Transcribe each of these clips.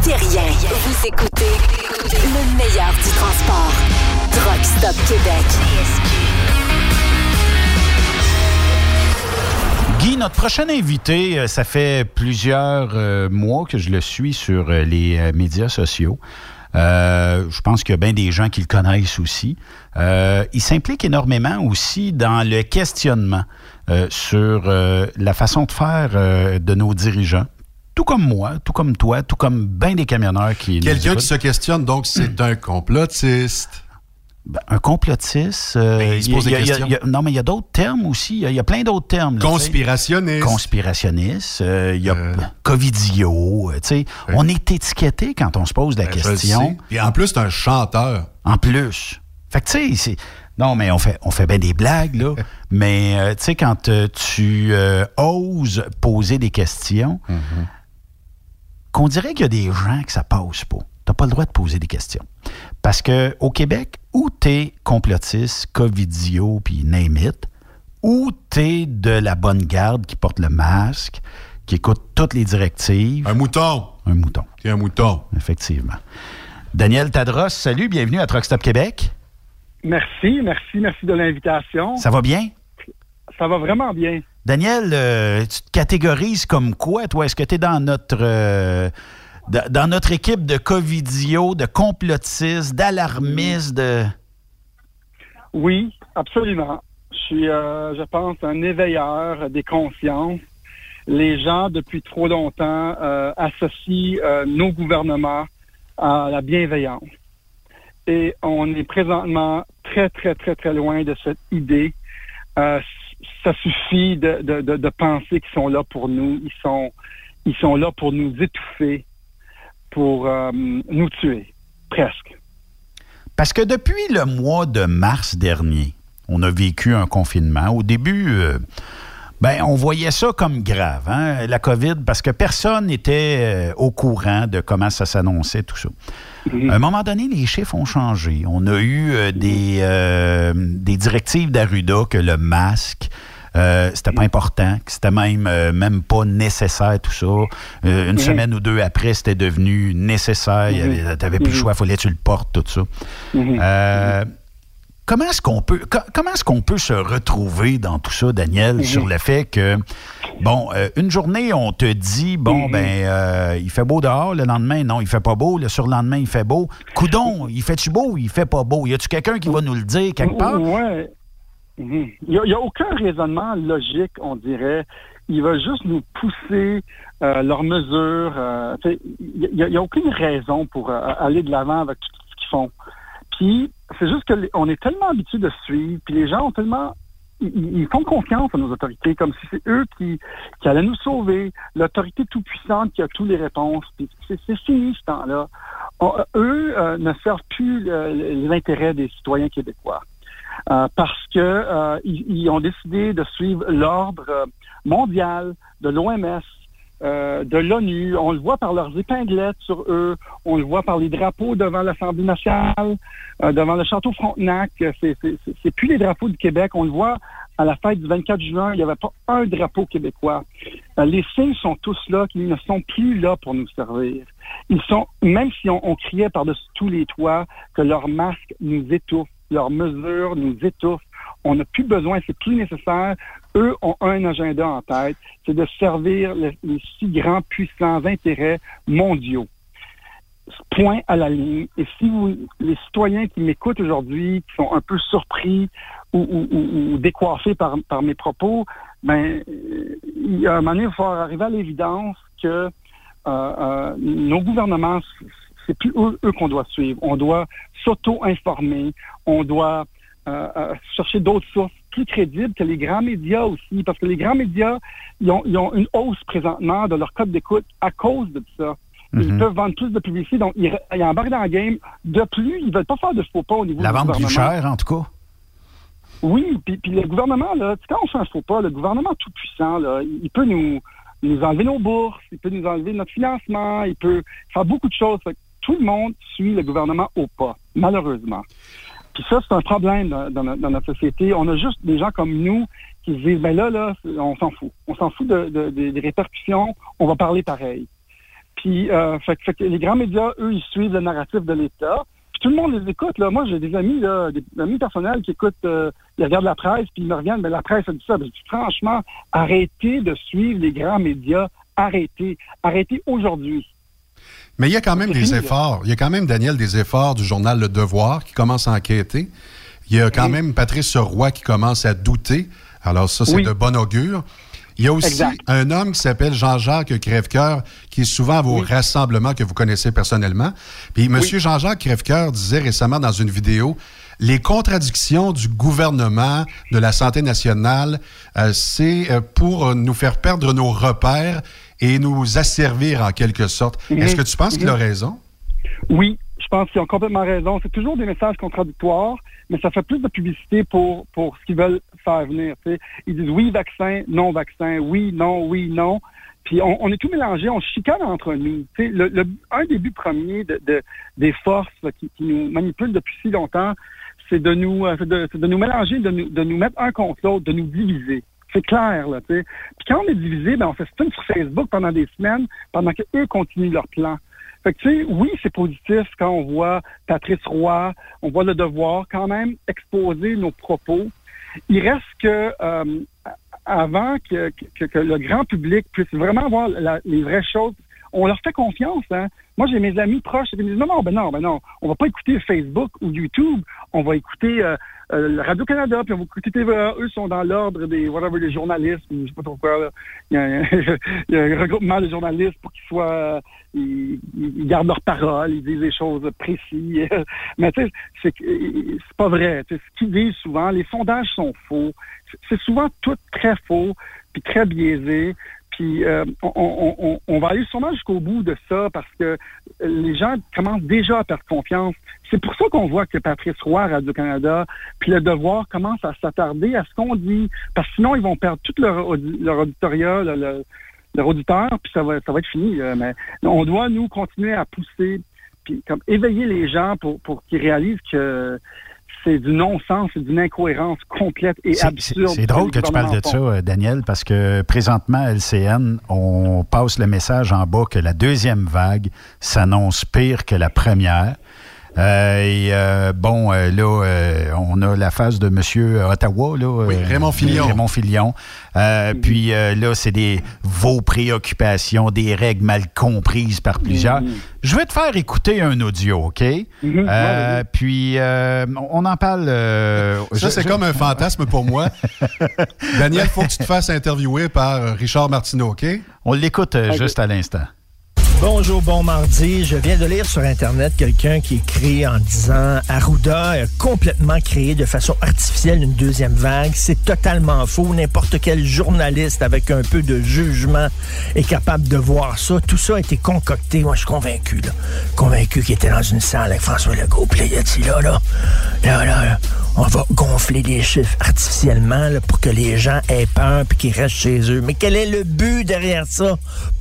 écoutez rien. Vous écoutez le meilleur du transport. Truck Stop Québec. Guy, notre prochain invité, euh, ça fait plusieurs euh, mois que je le suis sur euh, les médias sociaux. Je pense qu'il y a bien des gens qui le connaissent aussi. Il s'implique énormément aussi dans le questionnement sur la façon de faire de nos dirigeants. Tout comme moi, tout comme toi, tout comme bien des camionneurs qui... Quelqu'un qui se questionne, donc c'est un complotiste. Ben, un complotiste. euh, Ben, il se pose y a- des y a- questions. y a- non, mais il y a d'autres termes aussi. Il y a- plein d'autres termes. là. Conspirationniste. Conspirationniste. euh, Il y a Euh. Covidio. euh. On est étiqueté quand on se pose la Ben, question. Puis en plus, c'est un chanteur. En plus. Fait que, tu sais, c'est. Non, mais on fait, on fait bien des blagues, là. mais, tu sais, quand tu oses poser des questions, Mm-hmm. Qu'on dirait qu'il y a des gens que ça passe pas. T'as pas le droit de poser des questions. Parce que au Québec, où t'es complotiste, covidio, puis name it, ou t'es de la bonne garde qui porte le masque, qui écoute toutes les directives, Un mouton. un mouton, T'es un mouton. effectivement. Daniel Tadros, salut, bienvenue à Truck Stop Québec. Merci, merci, merci de l'invitation. Ça va bien? Ça va vraiment bien. Daniel, euh, tu te catégorises comme quoi, toi? Est-ce que tu es dans notre euh, da- dans notre équipe de covidio, de complotistes, d'alarmistes, de. Oui, absolument. Je suis, euh, je pense, un éveilleur des consciences. Les gens, depuis trop longtemps, associent nos gouvernements à la bienveillance. Et on est présentement très, très, très, très loin de cette idée. Ça suffit de, de, de, de penser qu'ils sont là pour nous. Ils sont, ils sont là pour nous étouffer, pour euh, nous tuer, presque. Parce que depuis le mois de mars dernier, on a vécu un confinement. Au début, euh, ben, on voyait ça comme grave, hein, la COVID, parce que personne n'était euh, au courant de comment ça s'annonçait, tout ça. À un moment donné, les chiffres ont changé. On a eu euh, des, des directives d'Arruda que le masque, euh, c'était pas important, que c'était même, euh, même pas nécessaire, tout ça. Euh, une semaine ou deux après, c'était devenu nécessaire. Tu n'avais plus le choix, il fallait que tu le portes, tout ça. Comment est-ce qu'on peut co- comment est-ce qu'on peut se retrouver dans tout ça, Daniel, sur le fait que bon, une journée on te dit bon ben euh, il fait beau dehors, le lendemain non il fait pas beau, le surlendemain il fait beau. Coudon, il fait-tu beau, ou il fait pas beau? Y a-tu quelqu'un qui va nous le dire quelque part? Ouais. Mhm. Il n'y a, aucun raisonnement logique, on dirait. Il va juste nous pousser euh, leurs mesures. euh, Il n'y a, aucune raison pour euh, aller de l'avant avec tout ce qu'ils font. Puis, c'est juste que les- on est tellement habitué de suivre, puis les gens ont tellement... Ils, ils font confiance à nos autorités, comme si c'est eux qui, qui allaient nous sauver, l'autorité tout-puissante qui a toutes les réponses. Puis c'est fini ce temps-là. Eux ne servent plus intérêts des citoyens québécois. Euh, parce que euh, ils, ils ont décidé de suivre l'ordre mondial de l'OMS, euh, de l'ONU. On le voit par leurs épinglettes sur eux. On le voit par les drapeaux devant l'Assemblée nationale, euh, devant le château Frontenac. C'est, plus les drapeaux du Québec. On le voit à la fête du 24 juin. Il n'y avait pas un drapeau québécois. Euh, les signes sont tous là, qu'ils ne sont plus là pour nous servir. Ils sont, même si on, on criait par-dessus tous les toits que leurs masques nous étouffent, leurs mesures nous étouffent, on n'a plus besoin, c'est plus nécessaire. Eux ont un agenda en tête, c'est de servir le- les si grands puissants intérêts mondiaux. Point à la ligne. Et si vous, les citoyens qui m'écoutent aujourd'hui, qui sont un peu surpris ou, ou- ou- ou décoiffés par, par mes propos, ben, il y a un moment donné, il va falloir arriver à l'évidence que euh, euh, nos gouvernements, c'est plus eux, eux qu'on doit suivre. On doit s'auto-informer, on doit euh, euh, chercher d'autres sources plus crédibles que les grands médias aussi, parce que les grands médias, ils ont, ils ont une hausse présentement de leur code d'écoute à cause de ça. Ils Mhm. peuvent vendre plus de publicité, donc ils, ils embarquent dans le game. De plus, ils veulent pas faire de faux pas au niveau La du vente plus chère, en tout cas. Oui, puis, puis le gouvernement, là, quand on fait un faux pas, le gouvernement tout puissant, là, il, il peut nous, nous enlever nos bourses, il peut nous enlever notre financement, il peut faire beaucoup de choses. Tout le monde suit le gouvernement au pas, malheureusement. Puis ça, c'est un problème dans, notre, société. On a juste des gens comme nous qui se disent, ben là, là, on s'en fout. On s'en fout de- de- de- des répercussions, on va parler pareil. Puis, euh, fait, que- les grands médias, eux, ils suivent le narratif de l'État. Puis tout le monde les écoute. Moi, j'ai des amis, des amis personnels qui écoutent, euh, ils regardent la presse, puis ils me reviennent, mais la presse a dit ça. Ben, je dis, franchement, arrêtez de suivre les grands médias. Arrêtez. Arrêtez aujourd'hui. Mais il y a quand même des efforts. Il y a quand même, Daniel, des efforts du journal Le Devoir qui commence à enquêter. Il y a quand Oui. même Patrice Roy qui commence à douter. Alors ça, c'est Oui. de bon augure. Il y a aussi Exact. un homme qui s'appelle Jean-Jacques Crèvecoeur, qui est souvent à vos Oui. rassemblements que vous connaissez personnellement. Puis M. Jean-Jacques Crèvecoeur disait récemment dans une vidéo les contradictions du gouvernement de la santé nationale, euh, c'est euh, pour nous faire perdre nos repères et nous asservir en quelque sorte. Mhm. Est-ce que tu penses qu'il a raison? Oui, je pense qu'ils ont complètement raison. C'est toujours des messages contradictoires, mais ça fait plus de publicité pour, pour ce qu'ils veulent faire venir. tu sais. Ils disent oui, vaccin, non, vaccin, oui, non, oui, non. Puis on, on est tout mélangé, on chicane entre nous. Le, le- un des buts premiers de, de- des forces là, qui, qui nous manipulent depuis si longtemps, c'est de nous euh, de, de nous mélanger, de nous, de nous mettre un contre l'autre, de nous diviser. C'est clair, là, tu sais. Puis quand on est divisé, ben on fait spin sur Facebook pendant des semaines, pendant qu'eux continuent leur plan. Fait que, tu sais, oui, c'est positif quand on voit Patrice Roy, on voit le devoir quand même exposer nos propos. Il reste que euh, avant que, que, que le grand public puisse vraiment voir la- les vraies choses, on leur fait confiance. Hein? Moi, j'ai mes amis proches qui me disent non, non, ben non, ben non, on va pas écouter Facebook ou YouTube, on va écouter euh, euh, Radio-Canada, puis on va TVA. Eux sont dans l'ordre des whatever, des journalistes, ou je sais pas trop quoi. Il, y a, un- y a un regroupement de journalistes pour qu'ils soient euh, ils, gardent leur parole, ils disent des choses précises. Mais tu sais, c'est que- c'est pas vrai. Tu sais, ce qu'ils disent souvent, les sondages sont faux. C'est souvent tout très faux, puis très biaisé. Puis euh, on, va aller sûrement jusqu'au bout de ça parce que les gens commencent déjà à perdre confiance. C'est pour ça qu'on voit que Patrice Roy, Radio-Canada, puis le devoir commence à s'attarder à ce qu'on dit. Parce que sinon, ils vont perdre tout leur, audi- leur auditoria, le- le- leur auditeur, puis ça va, ça va être fini. là. Mais on doit, nous, continuer à pousser, puis comme éveiller les gens pour, pour qu'ils réalisent que c'est du non-sens, c'est d'une incohérence complète et absurde. C'est drôle que tu parles de ça, Daniel, parce que présentement, à LCN, on passe le message en bas que la deuxième vague s'annonce pire que la première. Euh, et euh, bon, euh, là, euh, on a la phase de M. Ottawa, là, Oui, Raymond Filion. Raymond Filion. Euh, Puis euh, là, c'est des vos préoccupations, des règles mal comprises par plusieurs. Mhm. Je vais te faire écouter un audio, OK? Mhm. Euh, puis euh, on en parle. Ça, c'est je- comme un fantasme pour moi. Daniel, faut que tu te fasses interviewer par Richard Martineau, OK? On l'écoute juste à l'instant. Bonjour, bon mardi. Je viens de lire sur Internet quelqu'un qui écrit en disant Arruda a complètement créé de façon artificielle une deuxième vague. C'est totalement faux. N'importe quel journaliste avec un peu de jugement est capable de voir ça. Tout ça a été concocté. Moi, je suis convaincu. Convaincu qu'il était dans une salle avec François Legault. Puis là, il a dit là, là, là, là, on va gonfler les chiffres artificiellement pour que les gens aient peur puis qu'ils restent chez eux. Mais quel est le but derrière ça?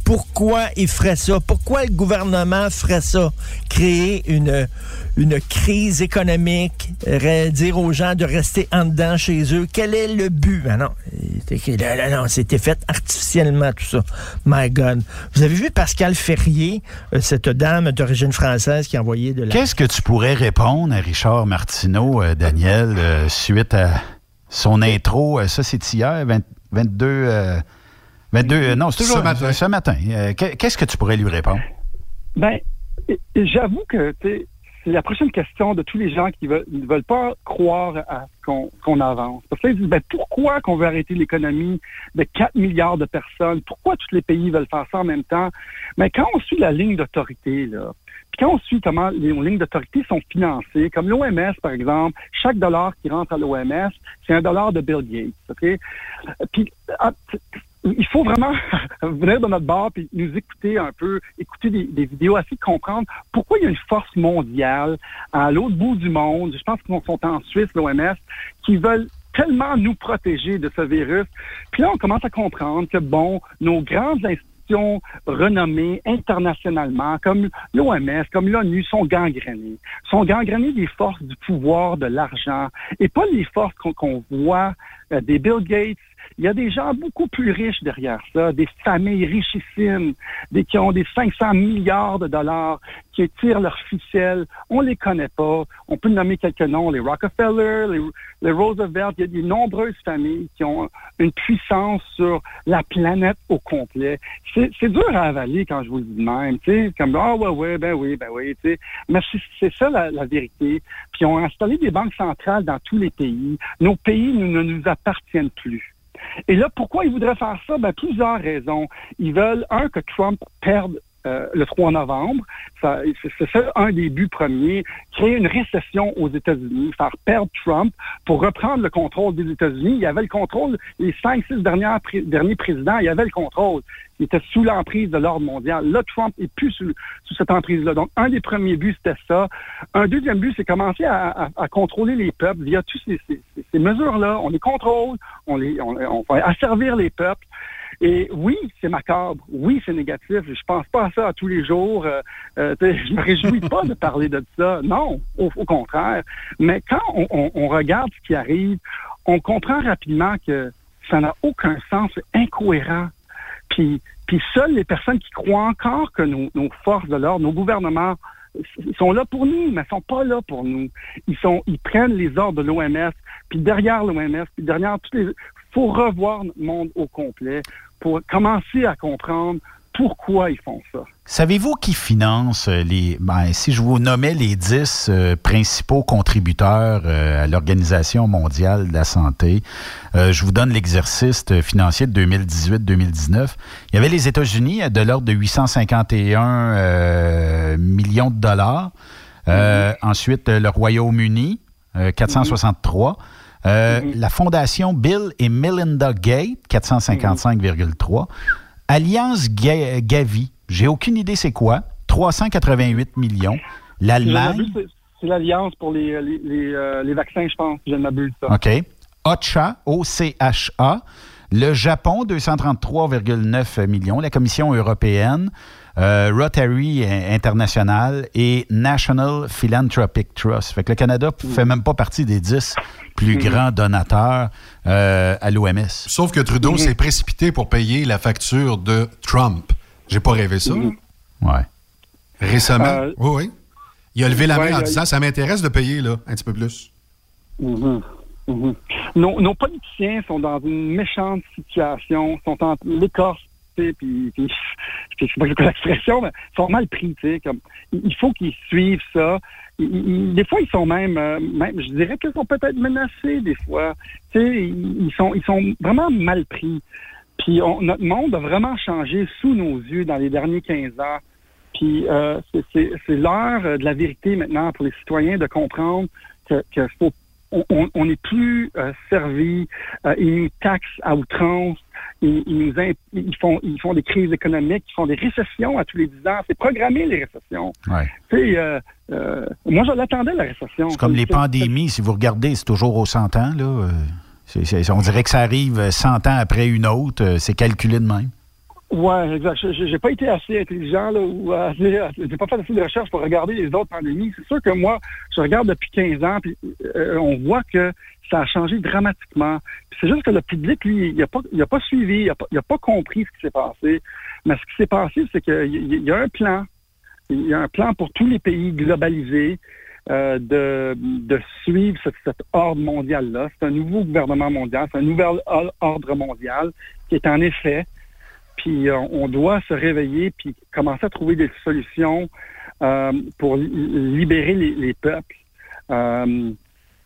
Pourquoi il ferait ça? Pourquoi le gouvernement ferait ça? Créer une, crise économique, re- dire aux gens de rester en dedans chez eux. Quel est le but? Ah non, c'était fait artificiellement tout ça. My God. Vous avez vu Pascal Ferrier, euh, cette dame d'origine française qui a envoyé de la... Qu'est-ce que tu pourrais répondre à Richard Martineau, euh, Daniel, euh, suite à son intro? euh, ça, c'est hier, 20 22. Euh, 22 euh, non, c'est toujours Ce matin. Ce matin. Euh, qu'est- Qu'est-ce que tu pourrais lui répondre? Ben, j'avoue que tu sais, c'est la prochaine question de tous les gens qui veulent, ne veulent pas croire à ce qu'on avance. Parce qu'ils disent, ben, pourquoi qu'on veut arrêter l'économie de 4 milliards de personnes? Pourquoi tous les pays veulent faire ça en même temps? Mais quand on suit la ligne d'autorité, là, puis quand on suit comment les lignes d'autorité sont financées, comme l'OMS, par exemple, chaque dollar qui rentre à l'OMS, c'est un dollar de Bill Gates. OK? Puis, ah, il faut vraiment venir de notre bar puis nous écouter un peu, écouter des, vidéos, essayer de comprendre pourquoi il y a une force mondiale à l'autre bout du monde. Je pense qu'ils sont en Suisse, l'OMS, qui veulent tellement nous protéger de ce virus. Puis là, on commence à comprendre que, bon, nos grandes institutions renommées internationalement, comme l'OMS, comme l'ONU, sont gangrénées. Sont gangrénées des forces du pouvoir, de l'argent, et pas les forces qu'on qu'on voit euh, des Bill Gates, Il y a des gens beaucoup plus riches derrière ça, des familles richissimes, des qui ont des 500 milliards de dollars, qui tirent leurs ficelles. On les connaît pas. On peut nommer quelques noms, les Rockefeller, les, les Roosevelt. Il y a des nombreuses familles qui ont une puissance sur la planète au complet. C'est dur à avaler quand je vous le dis de même, sais, comme ah ouais ouais ben oui ben oui, sais. Mais c'est ça la, la, vérité. Puis on a installé des banques centrales dans tous les pays. Nos pays ne nous appartiennent plus. Et là, pourquoi ils voudraient faire ça? Ben, plusieurs raisons. Ils veulent, un, que Trump perde euh, le 3 novembre. C'est ça un des buts premiers, créer une récession aux États-Unis, faire perdre Trump pour reprendre le contrôle des États-Unis. Il y avait le contrôle, les cinq, six derniers, derniers présidents, il y avait le contrôle. Il était sous l'emprise de l'ordre mondial. Là, Trump est plus sous, cette emprise-là. Donc, un des premiers buts, c'était ça. Un deuxième but, c'est commencer à, contrôler les peuples via toutes ces, mesures-là. On les contrôle, on, les, on, on va asservir les peuples. Et oui, c'est macabre. Oui, c'est négatif. Je pense pas à ça à tous les jours. Euh, euh, je me réjouis pas de parler de ça. Non, au, contraire. Mais quand on, regarde ce qui arrive, on comprend rapidement que ça n'a aucun sens, c'est incohérent. Puis, puis seules les personnes qui croient encore que nos, nos forces de l'ordre, nos gouvernements sont là pour nous, mais sont pas là pour nous. Ils sont, ils prennent les ordres de l'OMS, puis derrière l'OMS, puis derrière tous les, faut revoir le monde au complet pour commencer à comprendre pourquoi ils font ça. Savez-vous qui finance euh, les. Ben, si je vous nommais les dix euh, principaux contributeurs euh, à l'Organisation mondiale de la santé, je vous donne l'exercice financier de 2018-2019. Il y avait les États-Unis de l'ordre de 851 millions de dollars. Mm-hmm. Ensuite, le Royaume-Uni, 463. Mm-hmm. La fondation Bill et Melinda Gates, 455,3. Alliance Gavi, j'ai aucune idée c'est quoi, 388 millions. L'Allemagne. C'est l'Alliance pour les, euh, les, vaccins, je pense, je ne m'abuse ça. OK. OCHA, O-C-H-A. Le Japon, 233,9 millions. La Commission européenne, euh, Rotary International et National Philanthropic Trust. Fait que le Canada ne fait même pas partie des 10 plus mm-hmm. grands donateurs euh, à l'OMS. Sauf que Trudeau mm-hmm. s'est précipité pour payer la facture de Trump. J'ai pas rêvé ça. Mm-hmm. Ouais. Récemment. Euh, oui, oui. Il a levé la main en disant ça m'intéresse de payer là, un petit peu plus. Nos, politiciens sont dans une méchante situation, sont en l'écorce puis, puis je sais pas l'expression, mais ils sont mal pris, tu sais, comme, il faut qu'ils suivent ça. des fois, ils sont même, euh, même je dirais qu'ils sont peut-être menacés, des fois. Tu sais, ils sont, ils sont vraiment mal pris. Puis notre monde a vraiment changé sous nos yeux dans les derniers 15 ans. Puis euh, c'est l'heure de la vérité maintenant pour les citoyens de comprendre que, que faut on n'est plus euh, servi, euh, ils nous taxent à outrance, ils, nous ils, font, ils font des crises économiques, ils font des récessions à tous les 10 ans. C'est programmé, les récessions. Ouais. Euh, euh, moi, je l'attendais, la récession. C'est comme les pandémies, si vous regardez, c'est toujours aux 100 ans. Là. on dirait que ça arrive 100 ans après une autre. C'est calculé de même. Ouais, exact. J'ai pas été assez intelligent là ou j'ai pas fait assez de recherche pour regarder les autres pandémies. C'est sûr que moi, je regarde depuis 15 ans, puis euh, on voit que ça a changé dramatiquement. C'est juste que le public, lui, il a pas, il a pas suivi, il a pas, pas compris ce qui s'est passé. Mais ce qui s'est passé, c'est qu'il y a un plan. Il y a un plan pour tous les pays globalisés. Euh, de, de suivre cet, cet ordre mondial-là. C'est un nouveau gouvernement mondial, c'est un nouvel ordre mondial qui est en effet puis euh, on doit se réveiller puis commencer à trouver des solutions euh, pour libérer les, peuples euh,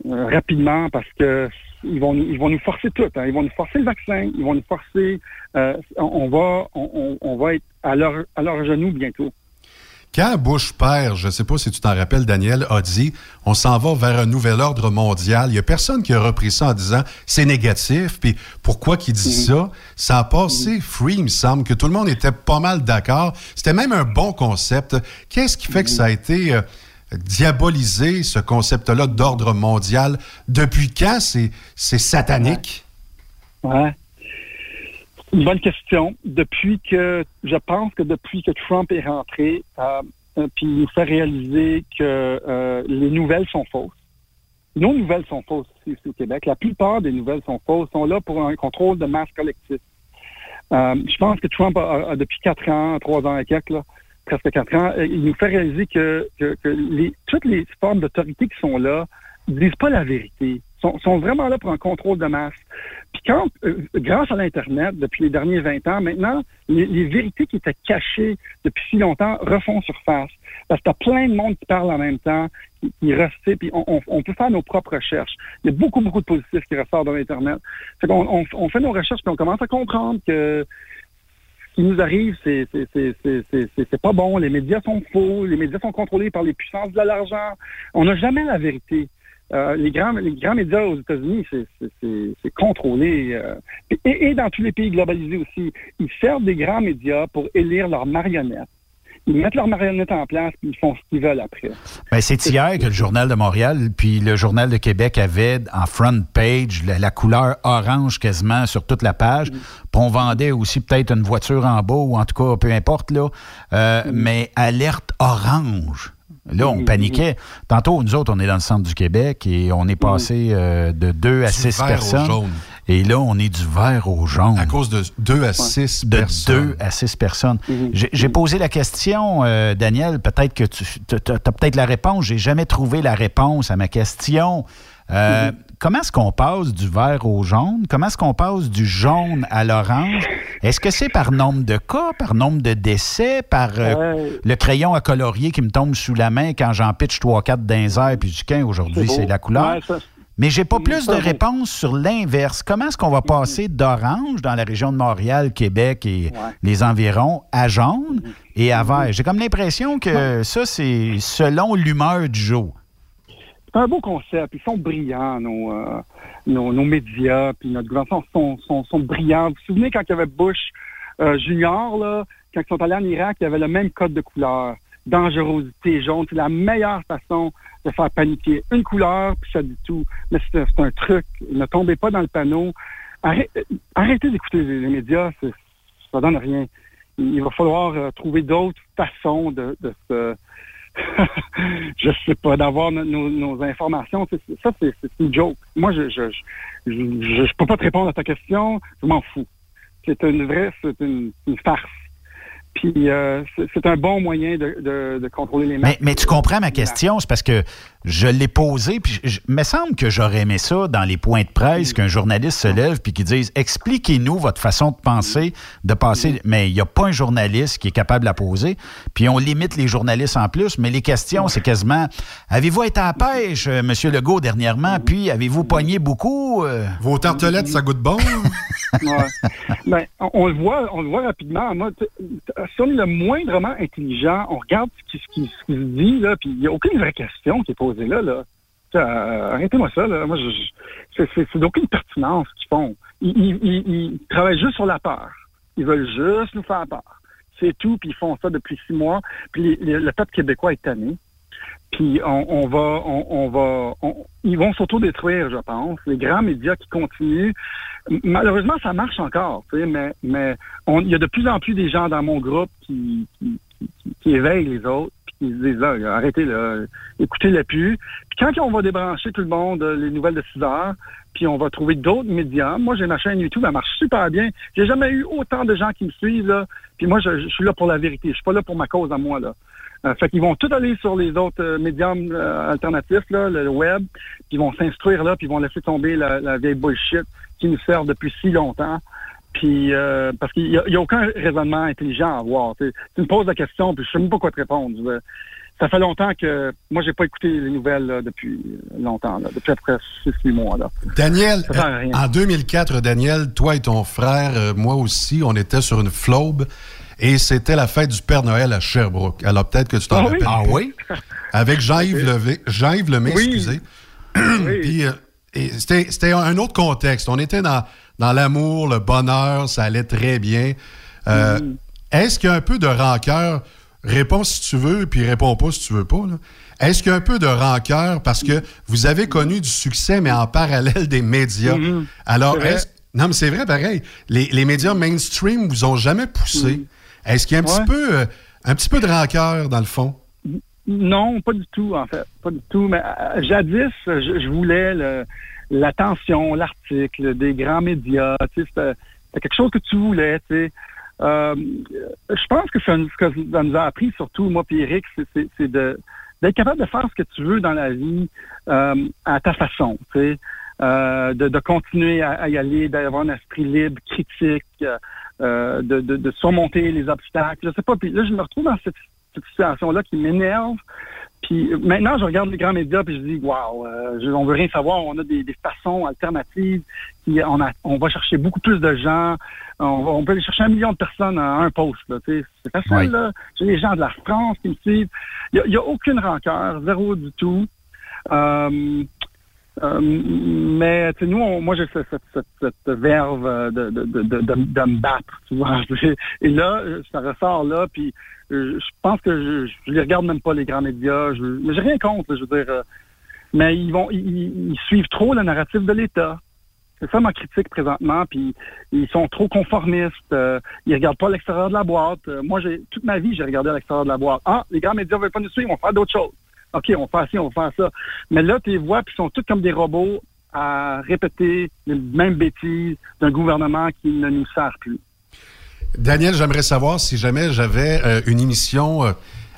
rapidement parce que ils vont ils vont nous forcer tout. Hein. Ils vont nous forcer le vaccin, ils vont nous forcer. on va on, on, va être à leur à leur genoux bientôt. Quand Bush père, je ne sais pas si tu t'en rappelles, Daniel, a dit on s'en va vers un nouvel ordre mondial, il n'y a personne qui a repris ça en disant c'est négatif, puis pourquoi qu'il dit ça? Ça a passé free, il me semble, que tout le monde était pas mal d'accord. C'était même un bon concept. Qu'est-ce qui fait que ça a été euh, diabolisé, ce concept-là d'ordre mondial? Depuis quand c'est satanique? Ouais. Bonne question. Depuis que, je pense que depuis que Trump est rentré, euh, euh puis il nous fait réaliser que euh, les nouvelles sont fausses. nos nouvelles sont fausses ici, au Québec. La plupart des nouvelles sont fausses, sont là pour un contrôle de masse collectif. Euh, je pense que Trump a, depuis quatre ans, trois ans et quelques, là, presque quatre ans, euh, il nous fait réaliser que, que, que les, toutes les formes d'autorité qui sont là disent pas la vérité sont, sont vraiment là pour un contrôle de masse. Puis quand, euh, grâce à l'Internet, depuis les derniers 20 ans, maintenant, les, vérités qui étaient cachées depuis si longtemps refont surface. Parce que t'as plein de monde qui parle en même temps, qui, qui puis on, peut faire nos propres recherches. Il y a beaucoup, beaucoup de positifs qui ressortent dans l'Internet. Fait qu'on on, on, fait nos recherches, puis on commence à comprendre que ce qui nous arrive, c'est c'est pas bon. Les médias sont faux, les médias sont contrôlés par les puissances de l'argent. On n'a jamais la vérité. Euh, les, grands, les grands médias aux États-Unis, c'est contrôlé. Euh, et, dans tous les pays globalisés aussi, ils servent des grands médias pour élire leurs marionnettes. Ils mettent leurs marionnettes en place, puis ils font ce qu'ils veulent après. Ben, c'est hier que le Journal de Montréal puis le Journal de Québec avaient en front page la, couleur orange quasiment sur toute la page. Mm. Puis on vendait aussi peut-être une voiture en bas, ou en tout cas, peu importe, là. Euh, mm. Mais alerte orange. Là, on paniquait. Tantôt, nous autres, on est dans le centre du Québec et on est passé euh, de 2 à 6 personnes. Et là, on est du vert au jaune. À cause de 2 à 6 personnes. De 2 à 6 personnes. Mhm. J'ai posé la question, euh, Daniel, peut-être que tu as, peut-être la réponse. J'ai jamais trouvé la réponse à ma question. Euh, mhm. Comment est-ce qu'on passe du vert au jaune? Comment est-ce qu'on passe du jaune à l'orange? Est-ce que c'est par nombre de cas, par nombre de décès, par euh, le crayon à colorier qui me tombe sous la main quand j'en pitch 3-4 dans les puis du quin, aujourd'hui, c'est la couleur? Mais j'ai pas plus de réponses sur l'inverse. Comment est-ce qu'on va passer d'orange dans la région de Montréal, Québec et les environs à jaune et à vert? J'ai comme l'impression que ça, c'est selon l'humeur du jour. C'est un beau concept. Ils sont brillants, nos, euh, nos, médias, puis notre gouvernement sont, sont, sont, brillants. Vous vous souvenez quand il y avait Bush euh, Junior, là, quand ils sont allés en Irak, il y avait le même code de couleur. Dangerosité jaune, c'est la meilleure façon de faire paniquer. Une couleur, puis ça dit tout. Mais c'est un truc. Ne tombez pas dans le panneau. Arrêtez, d'écouter les, médias, ça donne rien. Il va falloir euh, trouver d'autres façons de, de se je sais pas, d'avoir nos, informations. Ça, c'est une joke. Moi, je je, je, je, peux pas te répondre à ta question. Je m'en fous. C'est une vraie, c'est une farce. Puis euh, c'est un bon moyen de, contrôler les Mais, mais tu comprends ma question, c'est parce que je l'ai posé, puis il me semble que j'aurais aimé ça dans les points de presse, qu'un journaliste se lève puis qu'il dise expliquez-nous votre façon de penser, de passer. Mais il n'y a pas un journaliste qui est capable de la poser. Puis on limite les journalistes en plus, mais les questions, c'est quasiment avez-vous été à la pêche, euh, M. Legault, dernièrement, puis avez-vous pogné beaucoup euh? Vos tartelettes, ça goûte bon? Ouais. ben, on, le voit, on le voit rapidement. Moi, si on est le moindrement intelligent, on regarde ce qui, se dit, là, puis il n'y a aucune vraie question qui est posée là. là. Euh, arrêtez-moi ça, là. Moi, c'est d'aucune pertinence ce qu'ils font. Ils, travaillent juste sur la peur. Ils veulent juste nous faire peur. C'est tout, puis ils font ça depuis six mois. Puis le peuple québécois est tanné. Puis on, va, on, va, ils vont s'auto-détruire, je pense. Les grands médias qui continuent. Malheureusement, ça marche encore, tu sais, mais mais il y a de plus en plus des gens dans mon groupe qui, qui, éveillent les autres, qui disent là, arrêtez là, écoutez-le plus. Puis quand on va débrancher tout le monde les nouvelles de 6 heures, puis on va trouver d'autres médias. Moi, j'ai ma chaîne YouTube, elle marche super bien. J'ai jamais eu autant de gens qui me suivent là. Puis moi, je, suis là pour la vérité. Je suis pas là pour ma cause à moi là. Euh, fait qu'ils vont tout aller sur les autres euh, médiums euh, alternatifs, là, le web, puis ils vont s'instruire là, puis ils vont laisser tomber la, vieille bullshit qui nous sert depuis si longtemps. Puis parce qu'il n'y a, aucun raisonnement intelligent à avoir. Tu me poses la question, puis je sais même pas quoi te répondre. Ça fait longtemps que moi j'ai pas écouté les nouvelles depuis longtemps, là, depuis après six mois. Là. Daniel, en 2004, Daniel, toi et ton frère, moi aussi, on était sur une flobe et c'était la fête du Père Noël à Sherbrooke. Alors peut-être que tu t'en ah rappelles. Ah oui? Avec Jean-Yves Levé. Jean-Yves Lemay, excusez. Puis, euh, c'était un autre contexte. On était dans, dans l'amour, le bonheur, ça allait très bien. Euh, mm. Est-ce qu'il y a un peu de rancœur? Réponds si tu veux, puis réponds pas si tu veux pas. Est-ce qu'il y a un peu de rancœur parce que vous avez connu du succès, mais en parallèle des médias? Mm-hmm. Alors, est-ce non, mais c'est vrai, pareil. Les, les, médias mainstream vous ont jamais poussé. Mm. Est-ce qu'il y a un, petit peu, euh, un petit peu de rancœur dans le fond? non, pas du tout, en fait. Pas du tout. Mais euh, jadis, je, je voulais le, l'attention, l'article des grands médias. C'était, quelque chose que tu voulais. Euh, je pense que ce que ça nous a appris, surtout moi et Eric, c'est, d'être capable de faire ce que tu veux dans la vie euh, à ta façon. Euh, de, de, continuer à, à y aller, d'avoir un esprit libre, critique, euh, de, de, de, surmonter les obstacles. Je sais pas. Puis là, je me retrouve dans cette, cette situation-là qui m'énerve. Puis maintenant, je regarde les grands médias puis je dis, waouh, euh, on veut rien savoir. On a des, des façons alternatives. On, a, on va chercher beaucoup plus de gens. On, va, on peut aller chercher un million de personnes à un poste. C'est facile. Oui. Là. J'ai les gens de la France qui me suivent. Il n'y a, a, aucune rancœur, zéro du tout. Euh, euh, mais nous, on, moi, j'ai cette, cette, cette, verve de, de, de, de, de me battre, tu vois. Et là, ça ressort là, puis je pense que je, je les regarde même pas les grands médias. Je, mais j'ai rien contre, je veux dire. Euh, mais ils vont, ils, suivent trop le narratif de l'État. C'est ça ma critique présentement. Puis ils sont trop conformistes. Euh, ils regardent pas l'extérieur de la boîte. Euh, moi, j'ai toute ma vie, j'ai regardé à l'extérieur de la boîte. Ah, les grands médias veulent pas nous suivre, on va faire d'autres choses. OK, on faire ci, on faire ça. Mais là, tu les vois, puis ils sont tous comme des robots à répéter les mêmes bêtises d'un gouvernement qui ne nous sert plus. Daniel, j'aimerais savoir si jamais j'avais euh, une émission euh,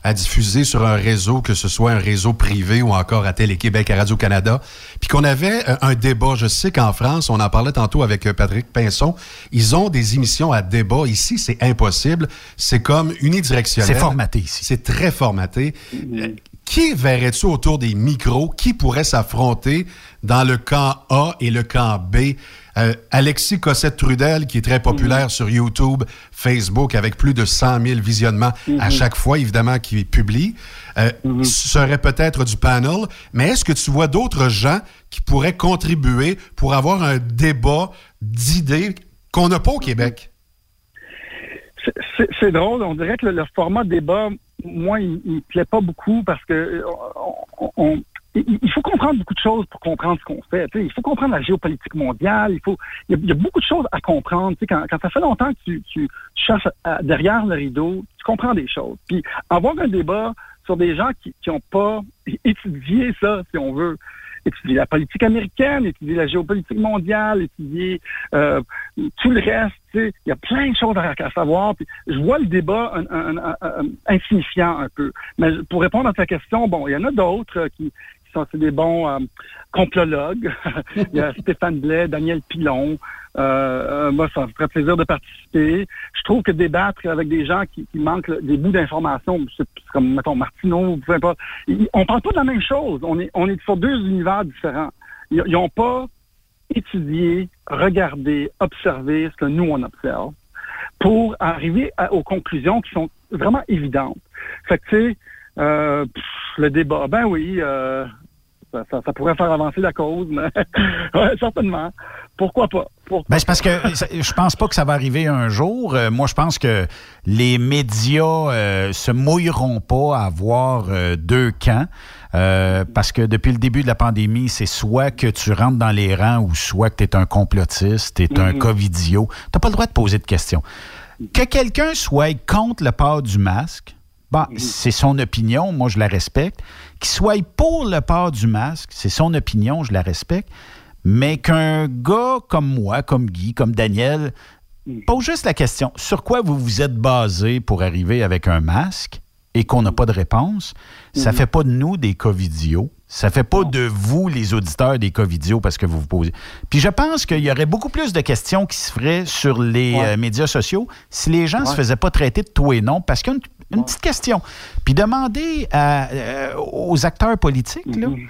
à diffuser sur un réseau, que ce soit un réseau privé ou encore à Télé-Québec, à Radio-Canada, puis qu'on avait euh, un débat. Je sais qu'en France, on en parlait tantôt avec Patrick Pinson, ils ont des émissions à débat. Ici, c'est impossible. C'est comme unidirectionnel. C'est formaté ici. C'est très formaté. Mmh. Qui verrais-tu autour des micros? Qui pourrait s'affronter dans le camp A et le camp B? Euh, Alexis Cossette-Trudel, qui est très populaire sur YouTube, Facebook, avec plus de 100 000 visionnements à chaque fois, évidemment, qu'il publie, euh, mmh. serait peut-être du panel. Mais est-ce que tu vois d'autres gens qui pourraient contribuer pour avoir un débat d'idées qu'on n'a pas au Québec? C'est drôle. On dirait que le, le format débat moi, il, il plaît pas beaucoup parce que on, on, il faut comprendre beaucoup de choses pour comprendre ce qu'on fait. il faut comprendre la géopolitique mondiale. Il faut, il y a, beaucoup de choses à comprendre. quand, quand ça fait longtemps que tu, tu cherches à, derrière le rideau, tu comprends des choses. Puis avoir un débat sur des gens qui n'ont pas étudié ça, si on veut, étudier la politique américaine, étudier la géopolitique mondiale, étudier euh, tout le reste. Il y a plein de choses à, savoir. Puis je vois le débat un, un, un, insignifiant un peu. Mais pour répondre à ta question, bon, il y en a d'autres qui, c'est des bons euh, complologues. Il y a Stéphane Blais, Daniel Pilon. Euh, moi, ça me ferait plaisir de participer. Je trouve que débattre avec des gens qui, qui manquent des bouts d'informations, c'est comme, mettons, Martineau, peu importe, on parle pas de la même chose. On est, on est sur deux univers différents. Ils n'ont pas étudié, regardé, observé ce que nous, on observe pour arriver à, aux conclusions qui sont vraiment évidentes. Fait que, tu sais, euh, le débat, ben oui, euh, ça, ça, ça, pourrait faire avancer la cause, mais ouais, certainement. Pourquoi pas? Pourquoi ben, c'est parce que je pense pas que ça va arriver un jour. Euh, moi, je pense que les médias euh, se mouilleront pas à avoir euh, deux camps. Parce que depuis le début de la pandémie, c'est soit que tu rentres dans les rangs ou soit que tu es un complotiste, tu es mm -hmm. un covidio. Tu pas le droit de poser de questions. Que quelqu'un soit contre le port du masque, Bon, mm -hmm. c'est son opinion, moi je la respecte. Qu'il soit pour le port du masque, c'est son opinion, je la respecte. Mais qu'un gars comme moi, comme Guy, comme Daniel, pose juste la question sur quoi vous vous êtes basé pour arriver avec un masque et qu'on n'a pas de réponse, ça ne fait pas de nous des covidios. Ça fait pas de vous, les auditeurs, des covidios parce que vous vous posez. Puis je pense qu'il y aurait beaucoup plus de questions qui se feraient sur les ouais. euh, médias sociaux si les gens ne ouais. se faisaient pas traiter de tout et non. Parce une ouais. petite question. Puis demander à, euh, aux acteurs politiques, là, mm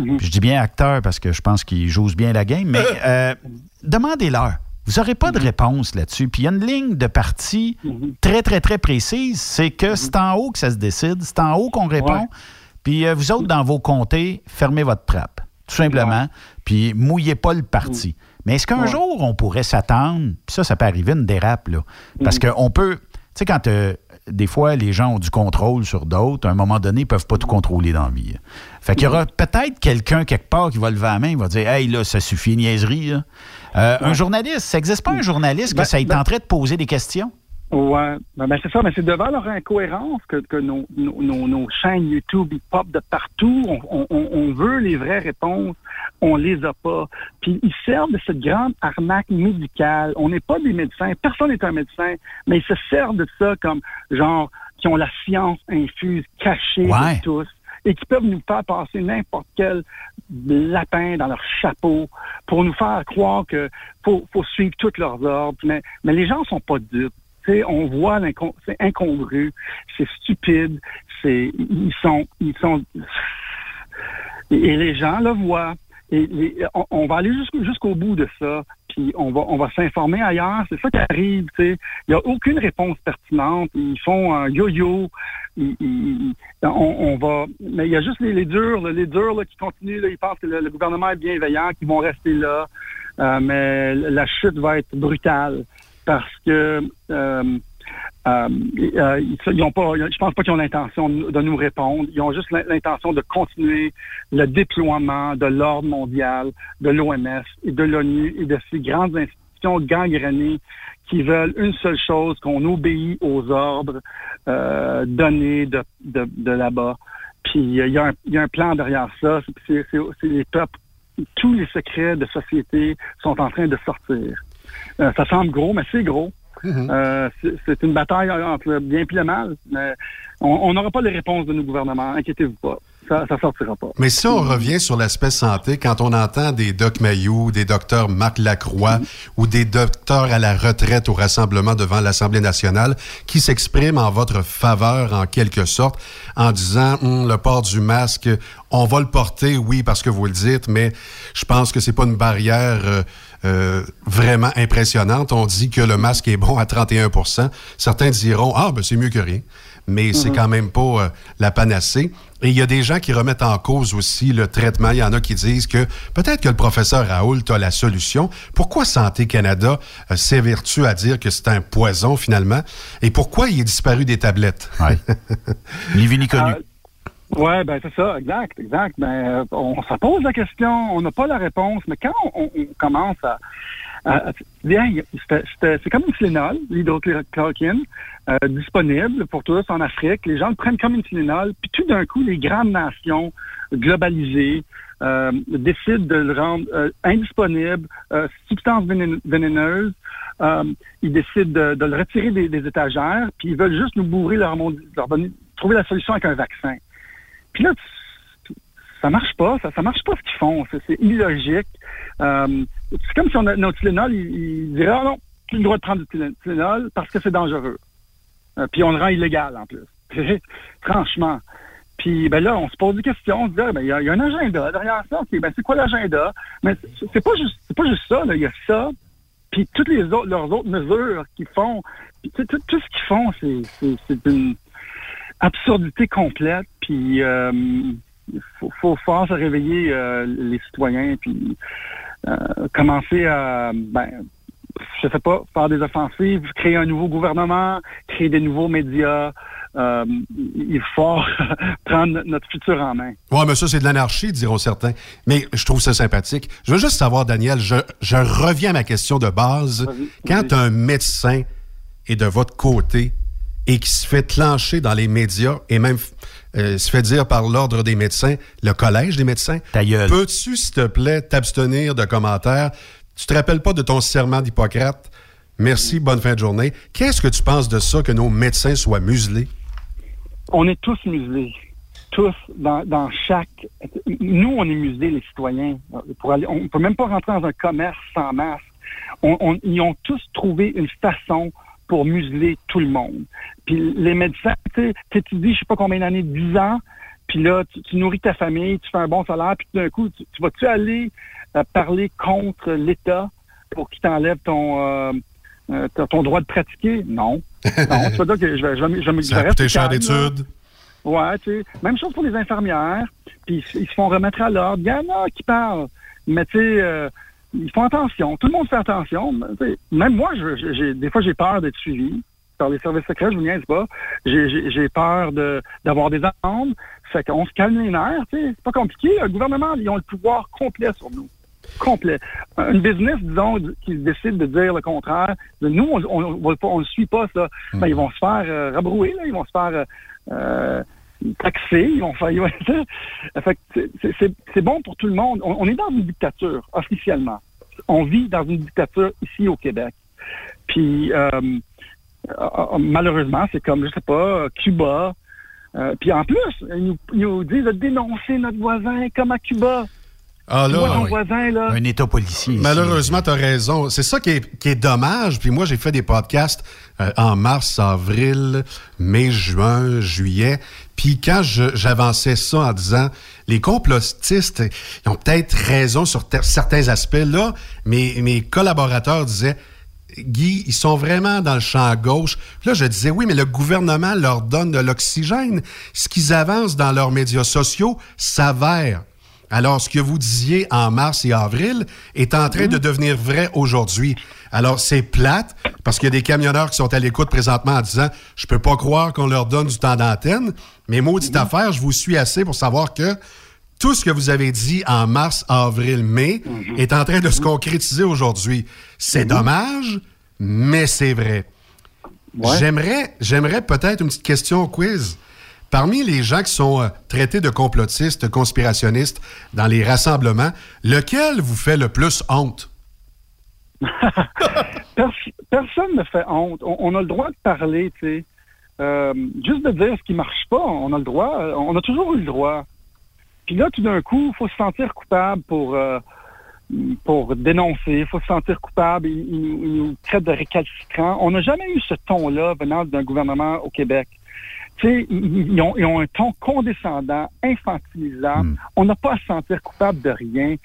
-hmm. je dis bien acteurs parce que je pense qu'ils jouent bien la game, mais euh, demandez-leur. Vous n'aurez pas de réponse là-dessus. Puis il y a une ligne de parti très, très, très précise. C'est que c'est en haut que ça se décide. C'est en haut qu'on répond. Ouais. Puis euh, vous autres, dans vos comtés, fermez votre trappe. Tout simplement. Ouais. Puis mouillez pas le parti. Mais est-ce qu'un ouais. jour, on pourrait s'attendre, puis ça, ça peut arriver une dérape, là. Parce qu'on peut. Tu sais, quand euh, des fois, les gens ont du contrôle sur d'autres, à un moment donné, ils ne peuvent pas tout contrôler dans la vie. Fait qu'il y aura peut-être quelqu'un quelque part qui va lever la main, il va dire Hey, là, ça suffit, niaiserie. Là. Euh, un journaliste, ça n'existe pas un journaliste que ben, ça est ben, en train de poser des questions? Ouais, ben, ben, c'est ça, mais c'est devant leur incohérence que, que nos, nos, nos, chaînes YouTube ils pop de partout. On, on, on, veut les vraies réponses, on les a pas. Puis ils servent de cette grande arnaque médicale. On n'est pas des médecins, personne n'est un médecin, mais ils se servent de ça comme genre qui ont la science infuse cachée de tous et qui peuvent nous faire passer n'importe quel lapin dans leur chapeau pour nous faire croire que faut, faut suivre tous leurs ordres. Mais, mais les gens sont pas dupes on voit c'est incongru, c'est stupide, c'est ils sont ils sont et les gens le voient. Et on, va aller jusqu'au bout de ça, puis on va on va s'informer ailleurs. C'est ça qui arrive. Il n'y a aucune réponse pertinente. Ils font un yo-yo. on, va, mais il y a juste les, durs, les durs qui continuent. Là, ils pensent que le, gouvernement est bienveillant, qu'ils vont rester là. Euh, mais la chute va être brutale parce que euh, euh, euh, ils ont pas, je pense pas qu'ils ont l'intention de nous répondre. Ils ont juste l'intention de continuer le déploiement de l'ordre mondial, de l'OMS et de l'ONU et de ces grandes institutions gangrénées qui veulent une seule chose, qu'on obéit aux ordres donnés de, de, là-bas. Puis il y, a un, plan derrière ça. C'est les peuples, tous les secrets de société sont en train de sortir. Euh, ça semble gros, mais c'est gros. Mhm. Euh, c'est une bataille entre le bien et le mal. Mais on n'aura pas les réponses de nos gouvernements. Inquiétez-vous pas. Ça, ça sortira pas. Mais si on revient sur l'aspect santé, quand on entend des Doc Mayou, des docteurs Marc Lacroix mhm. ou des docteurs à la retraite au rassemblement devant l'Assemblée nationale qui s'expriment en votre faveur en quelque sorte en disant hum, le port du masque, on va le porter, oui, parce que vous le dites, mais je pense que c'est pas une barrière euh, euh, vraiment impressionnante. On dit que le masque est bon à 31 Certains diront, ah, ben c'est mieux que rien. Mais c'est mhm. quand même pas euh, la panacée. Et il y a des gens qui remettent en cause aussi le traitement. Il y en a qui disent que peut-être que le professeur Raoult a la solution. Pourquoi Santé Canada euh, s'évertue à dire que c'est un poison finalement? Et pourquoi il est disparu des tablettes? ni vu ni connu. Oui, ben c'est ça, exact, exact. Ben, euh, on se pose la question, on n'a pas la réponse, mais quand on, commence à, c'est comme une Tylenol, l'hydrochloroquine, euh, disponible pour tous en Afrique. Les gens le prennent comme une Tylenol, puis tout d'un coup, les grandes nations globalisées euh, décident de le rendre euh, indisponible, substance vénéneuse. ils décident de, le retirer des, étagères, puis ils veulent juste nous bourrer leur, leur donner, trouver la solution avec un vaccin. Puis là, ça marche pas, ça, marche pas ce qu'ils font, c'est illogique. Euh, c'est comme si on a notre Tylenol, il, dirait ah non, plus le droit de prendre du Tylenol parce que c'est dangereux. Euh, puis on le rend illégal en plus. Franchement. Puis ben là, on se pose des questions, on se dit ah, ben il y, a un agenda derrière ça. ben c'est quoi l'agenda? Mais c'est pas juste c'est pas juste ça, il y a ça. Puis toutes les autres leurs autres mesures qu'ils font, tout, ce qu'ils font, c'est une absurdité complète. Puis euh, il faut, faut faire se réveiller euh, les citoyens, puis euh, commencer à, ben, je sais pas, faire des offensives, créer un nouveau gouvernement, créer des nouveaux médias. il faut prendre notre futur en main. Oui, mais ça, c'est de l'anarchie, diront certains. Mais je trouve ça sympathique. Je veux juste savoir, Daniel, je, je reviens à ma question de base. Quand un médecin est de votre côté, et qui se fait clencher dans les médias et même euh, se fait dire par l'ordre des médecins, le collège des médecins. Peux-tu, s'il te plaît, t'abstenir de commentaires? Tu te rappelles pas de ton serment d'Hippocrate? Merci, bonne fin de journée. Qu'est-ce que tu penses de ça, que nos médecins soient muselés? On est tous muselés. Tous, dans, chaque... Nous, on est muselés, les citoyens. Pour aller... On ne peut même pas rentrer dans un commerce sans masque. ils ont tous trouvé une façon pour museler tout le monde. Puis les médecins, tu sais, tu dis, je sais pas combien d'années, 10 ans, puis là, tu, nourris ta famille, tu fais un bon salaire, puis d'un coup, tu, vas-tu aller euh, parler contre l'État pour qu'il t'enlève ton, euh, euh, ton droit de pratiquer? Non. non, tu vas dire que je vais, je vais, je vais, Ça cher d'études. Ouais, tu sais. Même chose pour les infirmières, puis ils se font remettre à l'ordre. Il y en a qui parlent, mais tu sais ils font attention. Tout le monde fait attention. Même moi, je, des fois, j'ai peur d'être suivi par les services secrets, je vous niaise pas. J'ai peur d'avoir des amendes. Fait qu'on se calme les nerfs. C'est pas compliqué. Le gouvernement, ils ont le pouvoir complet sur nous. complet. Un business, disons, qui décide de dire le contraire, de nous, on ne suit pas ça. Hmm. Ben, ils vont se faire euh, rabrouer, là, ils vont se faire euh, euh taxer, ils vont faire... c'est bon pour tout le monde. On, est dans une dictature, officiellement. On vit dans une dictature ici au Québec. Puis, euh, malheureusement, c'est comme, je sais pas, Cuba. puis en plus, ils nous disent de dénoncer notre voisin comme à Cuba. Ah là, Un État policier. Malheureusement, tu as raison. C'est ça qui est, dommage. Puis moi, j'ai fait des podcasts euh, en mars, avril, mai, juin, juillet. Puis quand j'avançais ça en disant, les complotistes, ils ont peut-être raison sur certains aspects là, mais mes collaborateurs disaient, Guy, ils sont vraiment dans le champ gauche. Là, je disais, oui, mais le gouvernement leur donne de l'oxygène. Ce qu'ils avancent dans leurs médias sociaux s'avère. Alors, ce que vous disiez en mars et avril est en train de devenir vrai aujourd'hui. Alors, c'est plate parce qu'il y a des camionneurs qui sont à l'écoute présentement en disant Je peux pas croire qu'on leur donne du temps d'antenne, mais maudite affaire, je vous suis assez pour savoir que tout ce que vous avez dit en mars, avril, mai est en train de se concrétiser aujourd'hui. C'est dommage, mais c'est vrai. J'aimerais, j'aimerais peut-être une petite question quiz. Parmi les gens qui sont euh, traités de complotistes, conspirationnistes dans les rassemblements, lequel vous fait le plus honte? Personne ne fait honte. On, a le droit de parler, tu sais. Euh, juste de dire ce qui marche pas, on a le droit. On a toujours eu le droit. Puis là, tout d'un coup, il faut se sentir coupable pour, euh, pour dénoncer. Il faut se sentir coupable. Ils, nous traitent de récalcitrants. On n'a jamais eu ce ton-là venant d'un gouvernement au Québec. Tu ils ont, ils ont un ton condescendant, infantilisant. Hmm. On n'a pas à se sentir coupable de rien.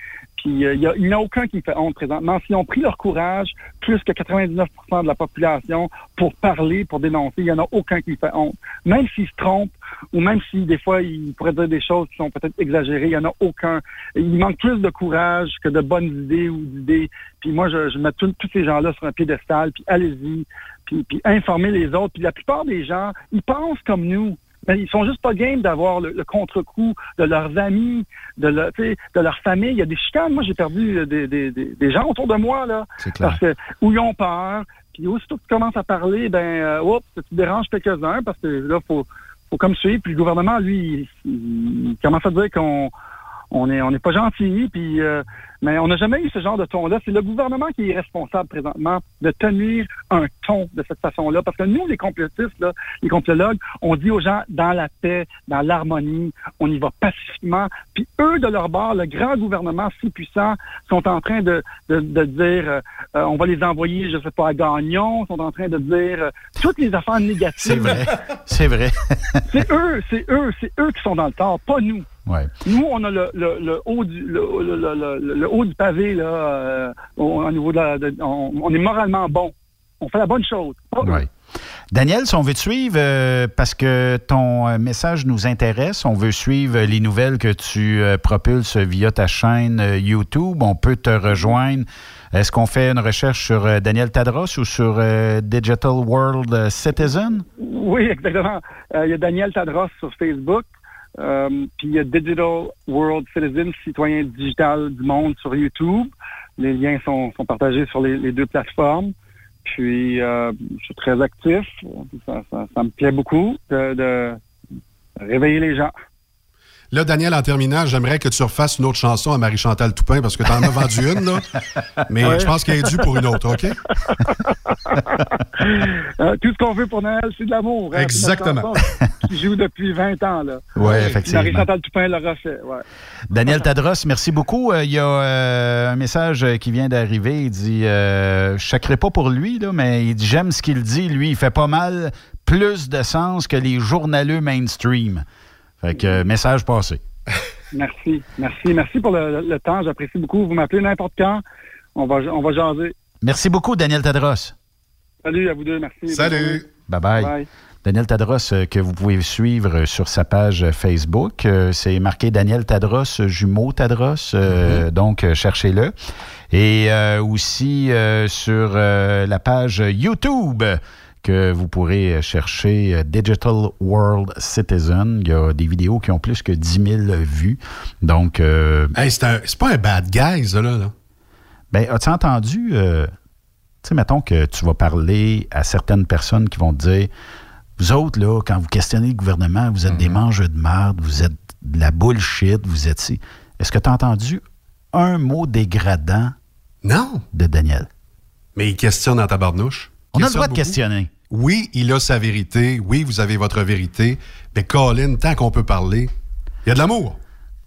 Puis euh, il n'y a, a, aucun qui fait honte présentement. S'ils ont pris leur courage, plus que 99 de la population, pour parler, pour dénoncer, il n'y en a aucun qui fait honte. Même s'ils se trompent, ou même si des fois ils pourraient dire des choses qui sont peut-être exagérées, il n'y en a aucun. Il manque plus de courage que de bonnes idées ou d'idées. Puis moi, je, je mets tous ces gens-là sur un piédestal, puis allez-y, puis, puis informer les autres. Puis la plupart des gens, ils pensent comme nous. Mais ils sont juste pas game d'avoir le, contre-coup de leurs amis, de, leur, de leur famille. Il y a des chicanes. Moi, j'ai perdu euh, des, des, des, gens autour de moi, là. Parce que, où ils ont peur. Puis aussitôt que tu commences à parler, ben, euh, oups, tu déranges quelques-uns parce que là, faut, faut comme suivre. Puis le gouvernement, lui, il commence à dire qu'on on n'est on est pas gentil, puis euh, mais on n'a jamais eu ce genre de ton-là. C'est le gouvernement qui est responsable présentement de tenir un ton de cette façon-là. Parce que nous, les complotistes, là, les complotologues, on dit aux gens dans la paix, dans l'harmonie, on y va pacifiquement. Puis eux, de leur bord, le grand gouvernement si puissant, sont en train de, de, de dire euh, euh, on va les envoyer, je sais pas, à Gagnon, sont en train de dire toutes les affaires négatives. C'est vrai. C'est vrai. c'est eux, c'est eux, c'est eux qui sont dans le tort, pas nous. Nous, on a le, haut, du, le, haut du pavé, là, euh, au, niveau de la. on, est moralement bon. On fait la bonne chose. Daniel, si on veut te suivre, euh, parce que ton euh, message nous intéresse, on veut suivre les nouvelles que tu propulses via ta chaîne YouTube, on peut te rejoindre. Est-ce qu'on fait une recherche sur Daniel Tadros ou sur Digital World Citizen? Oui, exactement. Il y a Daniel Tadros sur Facebook. Euh, puis il y a Digital World Citizen, citoyen digital du monde sur YouTube. Les liens sont, sont partagés sur les, deux plateformes. Puis euh, je suis très actif. Ça, ça, me plaît beaucoup de, de réveiller les gens. Là, Daniel, en terminant, j'aimerais que tu refasses une autre chanson à Marie-Chantal Toupin parce que tu en as vendu une, là. Mais je pense qu'elle est due pour une autre, OK? Euh, tout ce qu'on veut pour Noël, c'est de l'amour. Hein, Exactement. qui joue depuis 20 ans, là. Oui, effectivement. Marie-Chantal Toupin l'a refait, ouais. Daniel Tadros, merci beaucoup. Euh, il y a euh, un message qui vient d'arriver. Il dit Je ne pas pour lui, là, mais il dit J'aime ce qu'il dit. Lui, il fait pas mal plus de sens que les journaleux mainstream. Fait que, euh, message passé. Merci, merci, merci pour le, temps. J'apprécie beaucoup. Vous m'appelez n'importe quand. On va, on va jaser. Merci beaucoup, Daniel Tadros. Salut à vous deux, merci. Salut. Bye-bye. Daniel Tadros, euh, que vous pouvez suivre sur sa page Facebook. Euh, c'est marqué Daniel Tadros, jumeau Tadros. Mm-hmm. Donc, cherchez-le. Et aussi sur la page YouTube que vous pourrez chercher euh, Digital World Citizen. Il y a des vidéos qui ont plus que 10 000 vues. Donc. Euh, hey, c'est pas un bad guy, ça, là. là. Ben, as-tu entendu. Euh, tu sais, mettons que tu vas parler à certaines personnes qui vont te dire Vous autres, là, quand vous questionnez le gouvernement, vous êtes des mhm. mangeurs de merde, vous êtes de la bullshit, vous êtes si. Est-ce que tu as entendu un mot dégradant non. de Daniel? Mais il questionne dans ta barnouche. On a le droit de questionner. Oui, il a sa vérité. Oui, vous avez votre vérité. Mais Colin, tant qu'on peut parler, il y a de l'amour.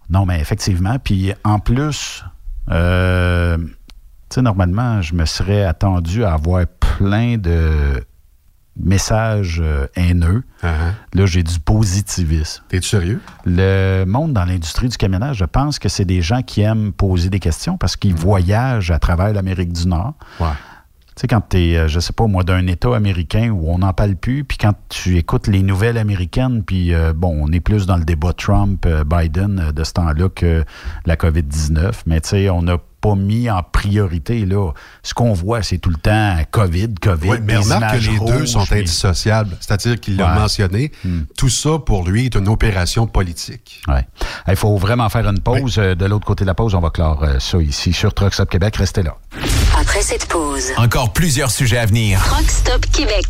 Non, mais effectivement. Puis en plus, euh, tu sais, normalement, je me serais attendu à avoir plein de messages euh, haineux. Uh-huh. Là, j'ai du positivisme. T'es-tu sérieux? Le monde dans l'industrie du camionnage, je pense que c'est des gens qui aiment poser des questions parce qu'ils voyagent à travers l'Amérique du Nord. Ouais. Tu sais, quand tu es, euh, je sais pas moi, d'un État américain où on n'en parle plus, puis quand tu écoutes les nouvelles américaines, puis euh, bon, on est plus dans le débat Trump-Biden de ce temps-là que la COVID-19, mais tu sais, on n'a pas mis en priorité. Là. Ce qu'on voit, c'est tout le temps COVID, COVID. Oui, mais remarque que les deux sont indissociables. C'est-à-dire qu'il l'a mentionné. Hmm. Tout ça, pour lui, est une opération politique. Ouais. Il faut vraiment faire une pause. Euh, de l'autre côté de la pause, on va clore euh, ça ici sur Truck Stop Québec. Restez là. Après cette pause, encore plusieurs sujets à venir. Truck Stop Québec.